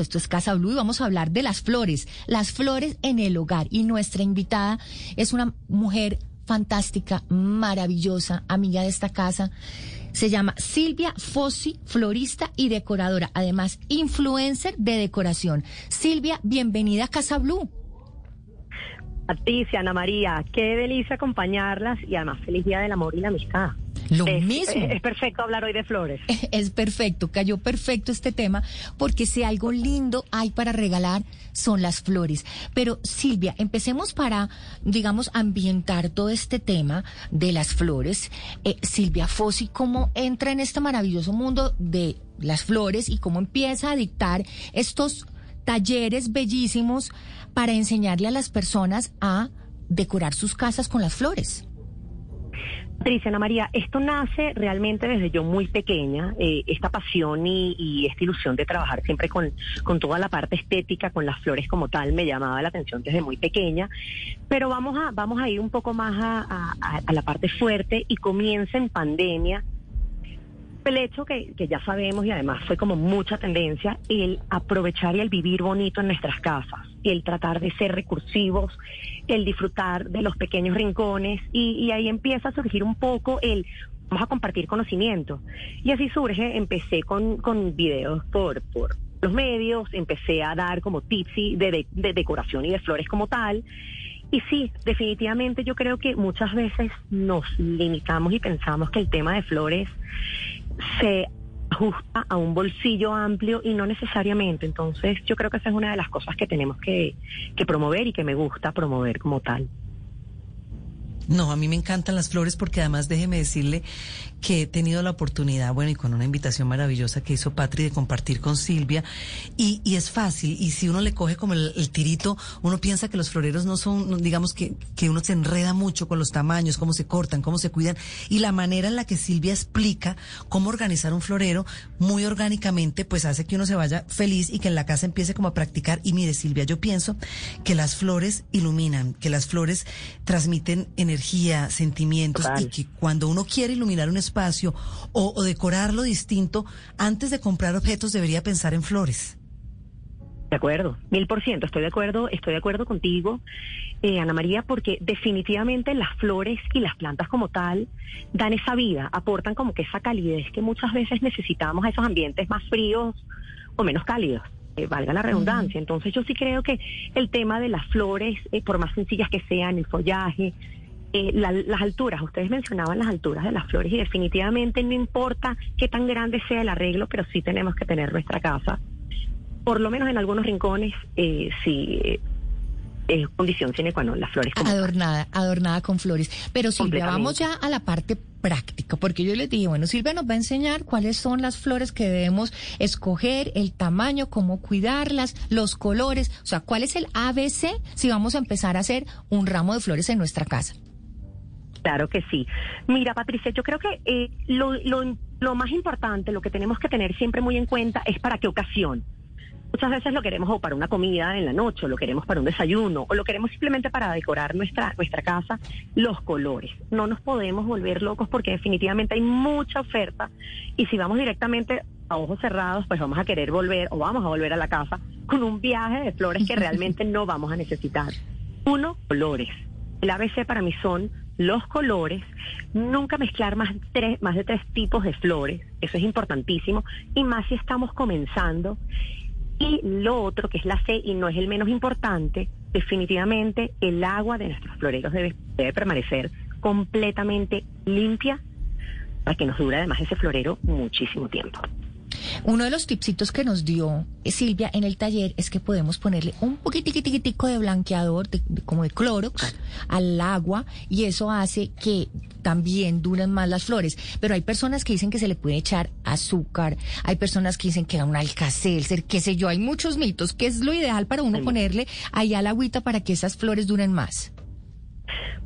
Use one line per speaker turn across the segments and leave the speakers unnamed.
Esto es Casa Blue y vamos a hablar de las flores, las flores en el hogar. Y nuestra invitada es una mujer fantástica, maravillosa, amiga de esta casa. Se llama Silvia Fossi, florista y decoradora, además influencer de decoración. Silvia, bienvenida a Casa Blue.
Patricia, Ana María, qué delicia acompañarlas y además feliz día del amor y la amistad.
Lo mismo.
Es, perfecto hablar hoy de flores.
Es perfecto, cayó perfecto este tema, porque si algo lindo hay para regalar son las flores. Pero Silvia, empecemos para, digamos, ambientar todo este tema de las flores. Eh, Silvia Fossi, ¿cómo entra en este maravilloso mundo de las flores y cómo empieza a dictar estos talleres bellísimos para enseñarle a las personas a decorar sus casas con las flores?
Patricia Ana María, esto nace realmente desde yo muy pequeña, eh, esta pasión y, esta ilusión de trabajar siempre con, con toda la parte estética, con las flores como tal, me llamaba la atención desde muy pequeña, pero vamos a, vamos a ir un poco más a, a la parte fuerte y comienza en pandemia el hecho que, que, ya sabemos y además fue como mucha tendencia, el aprovechar y el vivir bonito en nuestras casas, el tratar de ser recursivos, el disfrutar de los pequeños rincones y, ahí empieza a surgir un poco el vamos a compartir conocimiento. Y así surge, empecé con, con videos por, por los medios, empecé a dar como tips de, de decoración y de flores como tal. Y sí, definitivamente yo creo que muchas veces nos limitamos y pensamos que el tema de flores se ajusta a un bolsillo amplio y no necesariamente. Entonces, yo creo que esa es una de las cosas que tenemos que, que promover y que me gusta promover como tal.
No, a mí me encantan las flores porque además déjeme decirle que he tenido la oportunidad, bueno, y con una invitación maravillosa que hizo Patri de compartir con Silvia, y, y es fácil, y si uno le coge como el, tirito, uno piensa que los floreros no son, digamos que, que uno se enreda mucho con los tamaños, cómo se cortan, cómo se cuidan, y la manera en la que Silvia explica cómo organizar un florero muy orgánicamente, pues hace que uno se vaya feliz y que en la casa empiece como a practicar. Y mire, Silvia, yo pienso que las flores iluminan, que las flores transmiten energía, sentimientos, y que cuando uno quiere iluminar un espacio, espacio o, decorarlo distinto, antes de comprar objetos debería pensar en flores.
De acuerdo, mil por ciento, estoy de acuerdo, estoy de acuerdo contigo, eh, Ana María, porque definitivamente las flores y las plantas como tal dan esa vida, aportan como que esa calidez que muchas veces necesitamos a esos ambientes más fríos o menos cálidos. Eh, valga la redundancia. Entonces yo sí creo que el tema de las flores, eh, por más sencillas que sean, el follaje, eh, las alturas, ustedes mencionaban las alturas de las flores y definitivamente no importa qué tan grande sea el arreglo, pero sí tenemos que tener nuestra casa, por lo menos en algunos rincones, eh, sí eh, es condición sine qua non, las flores.
adornada, adornada con flores. Pero Silvia, vamos ya a la parte práctica, porque yo les dije, bueno, Silvia nos va a enseñar cuáles son las flores que debemos escoger, el tamaño, cómo cuidarlas, los colores, o sea, cuál es el ABC si vamos a empezar a hacer un ramo de flores en nuestra casa.
Claro que sí. Mira, Patricia, yo creo que eh, lo, lo, lo más importante, lo que tenemos que tener siempre muy en cuenta es para qué ocasión. Muchas veces lo queremos o para una comida en la noche, o lo queremos para un desayuno, o lo queremos simplemente para decorar nuestra, nuestra casa, los colores. No nos podemos volver locos porque definitivamente hay mucha oferta y si vamos directamente a ojos cerrados, pues vamos a querer volver o vamos a volver a la casa con un viaje de flores que realmente no vamos a necesitar. Uno, colores. El ABC para mí son los colores, nunca mezclar más, tres, más de tres tipos de flores, eso es importantísimo, y más si estamos comenzando. Y lo otro, que es la C y no es el menos importante, definitivamente el agua de nuestros floreros debe, debe permanecer completamente limpia para que nos dure además ese florero muchísimo tiempo.
Uno de los tipsitos que nos dio Silvia en el taller es que podemos ponerle un poquitico de blanqueador, como de Clorox, al agua y eso hace que también duren más las flores. Pero hay personas que dicen que se le puede echar azúcar, hay personas que dicen que da un alcacelser, qué sé yo, hay muchos mitos. ¿Qué es lo ideal para uno ponerle ahí al agüita para que esas flores duren más?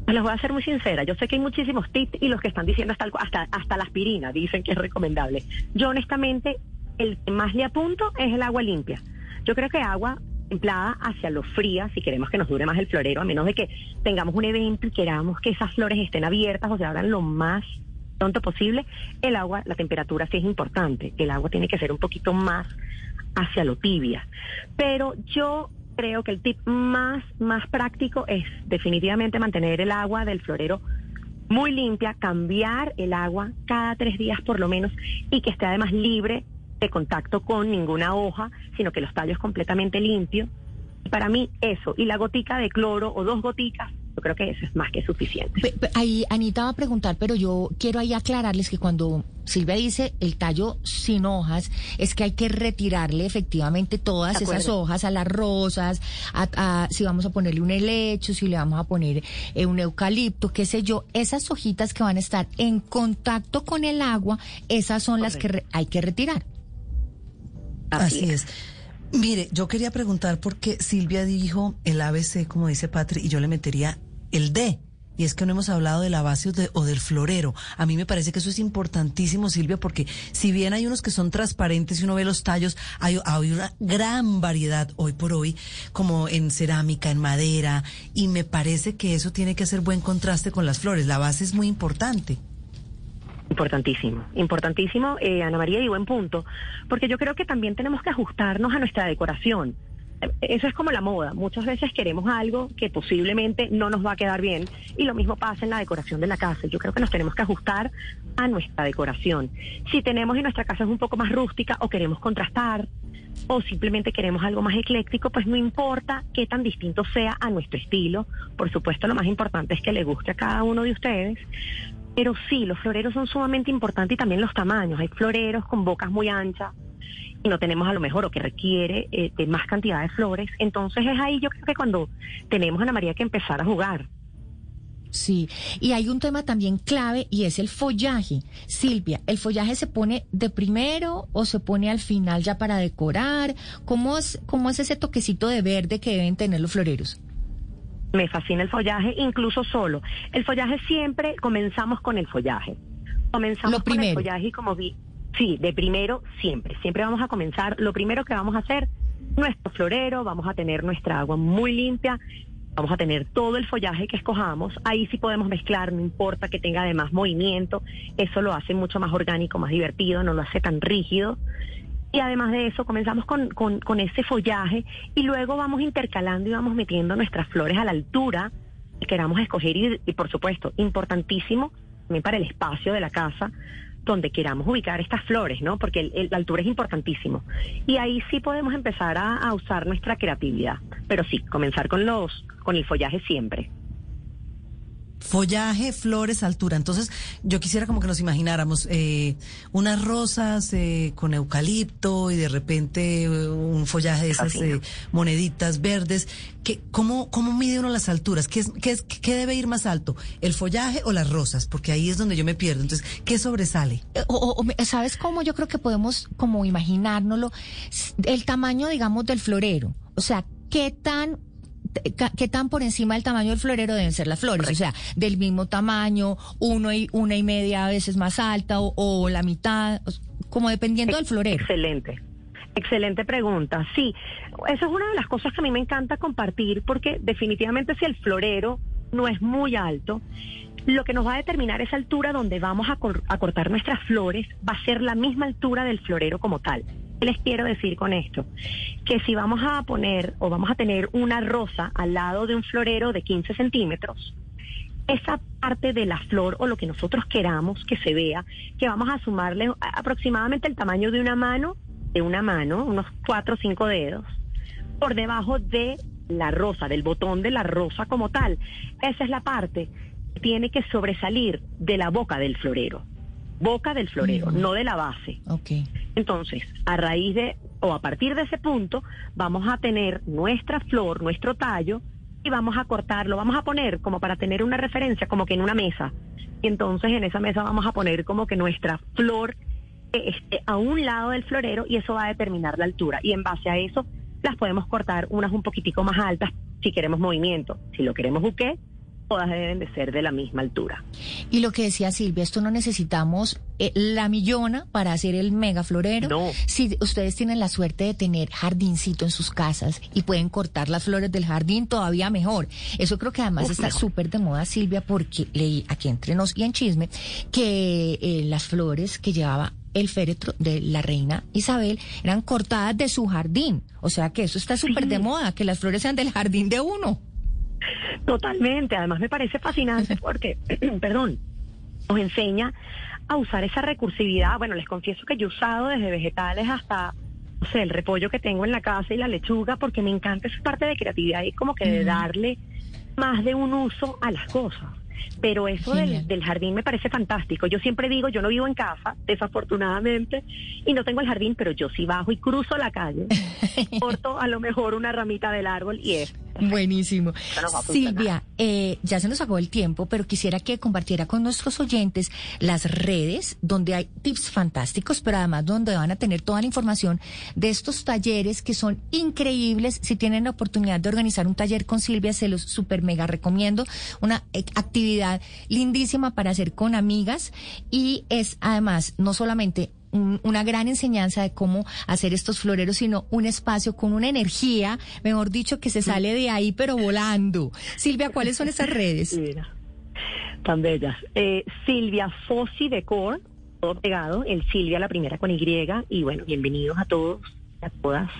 Pues les voy a ser muy sincera. Yo sé que hay muchísimos tips y los que están diciendo hasta, hasta, hasta la aspirina dicen que es recomendable. Yo honestamente, el que más le apunto es el agua limpia. Yo creo que agua templada hacia lo fría, si queremos que nos dure más el florero, a menos de que tengamos un evento y queramos que esas flores estén abiertas o se abran lo más pronto posible. El agua, la temperatura sí es importante. El agua tiene que ser un poquito más hacia lo tibia. Pero yo creo que el tip más, más práctico es definitivamente mantener el agua del florero muy limpia, cambiar el agua cada tres días por lo menos y que esté además libre de contacto con ninguna hoja, sino que los tallos completamente limpios. Para mí eso, y la gotica de cloro o dos goticas yo creo que eso es más que suficiente.
Ahí Anita va a preguntar, pero yo quiero ahí aclararles que cuando Silvia dice el tallo sin hojas, es que hay que retirarle efectivamente todas esas hojas a las rosas, a, si vamos a ponerle un helecho, si le vamos a poner eh, un eucalipto, qué sé yo, esas hojitas que van a estar en contacto con el agua, esas son las que hay que retirar.
Así, es. Mire, yo quería preguntar porque Silvia dijo el ABC, como dice Patri, y yo le metería el D. Y es que no hemos hablado de la base o del florero. A mí me parece que eso es importantísimo, Silvia, porque si bien hay unos que son transparentes y uno ve los tallos, hay, hay, una gran variedad hoy por hoy, como en cerámica, en madera, y me parece que eso tiene que hacer buen contraste con las flores. La base es muy importante.
Importantísimo, importantísimo, eh, Ana María, y buen punto, porque yo creo que también tenemos que ajustarnos a nuestra decoración eso es como la moda. Muchas veces queremos algo que posiblemente no nos va a quedar bien y lo mismo pasa en la decoración de la casa. Yo creo que nos tenemos que ajustar a nuestra decoración. Si tenemos en nuestra casa es un poco más rústica o queremos contrastar o simplemente queremos algo más ecléctico, pues no importa qué tan distinto sea a nuestro estilo. Por supuesto, lo más importante es que le guste a cada uno de ustedes. Pero sí, los floreros son sumamente importantes y también los tamaños. Hay floreros con bocas muy anchas no tenemos a lo mejor o que requiere eh, de más cantidad de flores. Entonces es ahí yo creo que cuando tenemos a Ana María que empezar a jugar.
Sí, y hay un tema también clave y es el follaje. Silvia, ¿el follaje se pone de primero o se pone al final ya para decorar? ¿Cómo es, cómo es ese toquecito de verde que deben tener los floreros?
Me fascina el follaje, incluso solo. El follaje siempre comenzamos con el follaje. Comenzamos con el follaje y como vi, Sí, de primero siempre. Siempre vamos a comenzar. Lo primero que vamos a hacer, nuestro florero, vamos a tener nuestra agua muy limpia, vamos a tener todo el follaje que escojamos. Ahí sí podemos mezclar, no importa que tenga además movimiento. Eso lo hace mucho más orgánico, más divertido, no lo hace tan rígido. Y además de eso, comenzamos con, con, ese follaje y luego vamos intercalando y vamos metiendo nuestras flores a la altura que queramos escoger. Y, y por supuesto, importantísimo también para el espacio de la casa, donde queramos ubicar estas flores, ¿no? Porque la altura es importantísimo. Y ahí sí podemos empezar a, a usar nuestra creatividad. Pero sí, comenzar con los, con el follaje siempre.
Follaje, flores, altura. Entonces, yo quisiera como que nos imagináramos eh, unas rosas eh, con eucalipto y de repente eh, un follaje de esas moneditas verdes. ¿Qué, cómo, ¿Cómo mide uno las alturas? ¿Qué, es, qué, es, ¿Qué debe ir más alto? ¿El follaje o las rosas? Porque ahí es donde yo me pierdo. Entonces, ¿qué sobresale?
O, ¿Sabes cómo? Yo creo que podemos como imaginárnoslo. El tamaño, digamos, del florero. O sea, ¿qué tan qué tan por encima del tamaño del florero deben ser las flores, o sea, del mismo tamaño, uno y una y media a veces más alta o, la mitad, como dependiendo del florero.
Excelente. Excelente pregunta. Sí, eso es una de las cosas que a mí me encanta compartir porque definitivamente si el florero no es muy alto, lo que nos va a determinar esa altura donde vamos a, a cortar nuestras flores va a ser la misma altura del florero como tal. ¿Qué les quiero decir con esto? Que si vamos a poner o vamos a tener una rosa al lado de un florero de 15 centímetros, esa parte de la flor o lo que nosotros queramos que se vea, que vamos a sumarle aproximadamente el tamaño de una mano, de una mano, unos cuatro o cinco dedos, por debajo de la rosa, del botón de la rosa como tal. Esa es la parte que tiene que sobresalir de la boca del florero boca del florero, no de la base.
Okay.
Entonces, a raíz de, o a partir de ese punto, vamos a tener nuestra flor, nuestro tallo, y vamos a cortarlo, vamos a poner como para tener una referencia, como que en una mesa. Y entonces en esa mesa vamos a poner como que nuestra flor esté a un lado del florero y eso va a determinar la altura. Y en base a eso, las podemos cortar unas un poquitico más altas si queremos movimiento. Si lo queremos buque, todas deben de ser de la misma altura.
Y lo que decía Silvia, esto no necesitamos eh, la millona para hacer el mega florero.
No.
Si ustedes tienen la suerte de tener jardincito en sus casas y pueden cortar las flores del jardín, todavía mejor. Eso creo que además
Uf,
está súper de moda, Silvia, porque leí aquí entre nos y en chisme que eh, las flores que llevaba el féretro de la reina Isabel eran cortadas de su jardín. O sea que eso está súper de moda, que las flores sean del jardín de uno.
Totalmente, además me parece fascinante porque, perdón, nos enseña a usar esa recursividad. Bueno, les confieso que yo he usado desde vegetales hasta, no sé, el repollo que tengo en la casa y la lechuga, porque me encanta esa parte de creatividad y como que de darle más de un uso a las cosas. Pero eso del, del jardín me parece fantástico. Yo siempre digo, yo no vivo en casa, desafortunadamente, y no tengo el jardín, pero yo sí bajo y cruzo la calle, corto a lo mejor una ramita del árbol y es
Buenísimo. Silvia, eh, ya se nos acabó el tiempo, pero quisiera que compartiera con nuestros oyentes las redes donde hay tips fantásticos, pero además donde van a tener toda la información de estos talleres que son increíbles. Si tienen la oportunidad de organizar un taller con Silvia, se los super mega recomiendo. Una eh, actividad lindísima para hacer con amigas y es además no solamente un- una gran enseñanza de cómo hacer estos floreros, sino un espacio con una energía, mejor dicho, que se sale de ahí, pero volando. Silvia, ¿cuáles son esas redes?
Mira, tan bellas. Eh, Silvia Fossi Decor, todo pegado, el Silvia la primera con Y, y bueno, bienvenidos a todos, a todas,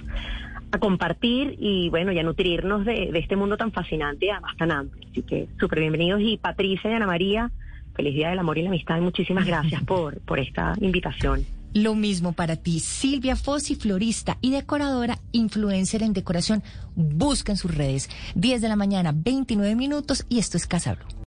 a compartir y bueno, y a nutrirnos de, de este mundo tan fascinante y además tan amplio. Así que súper bienvenidos y Patricia y Ana María, feliz día del amor y la amistad y muchísimas gracias por, por esta invitación.
Lo mismo para ti, Silvia Fossi, florista y decoradora, influencer en decoración. Busca en sus redes. 10 de la mañana, 29 minutos y esto es Casa Blu.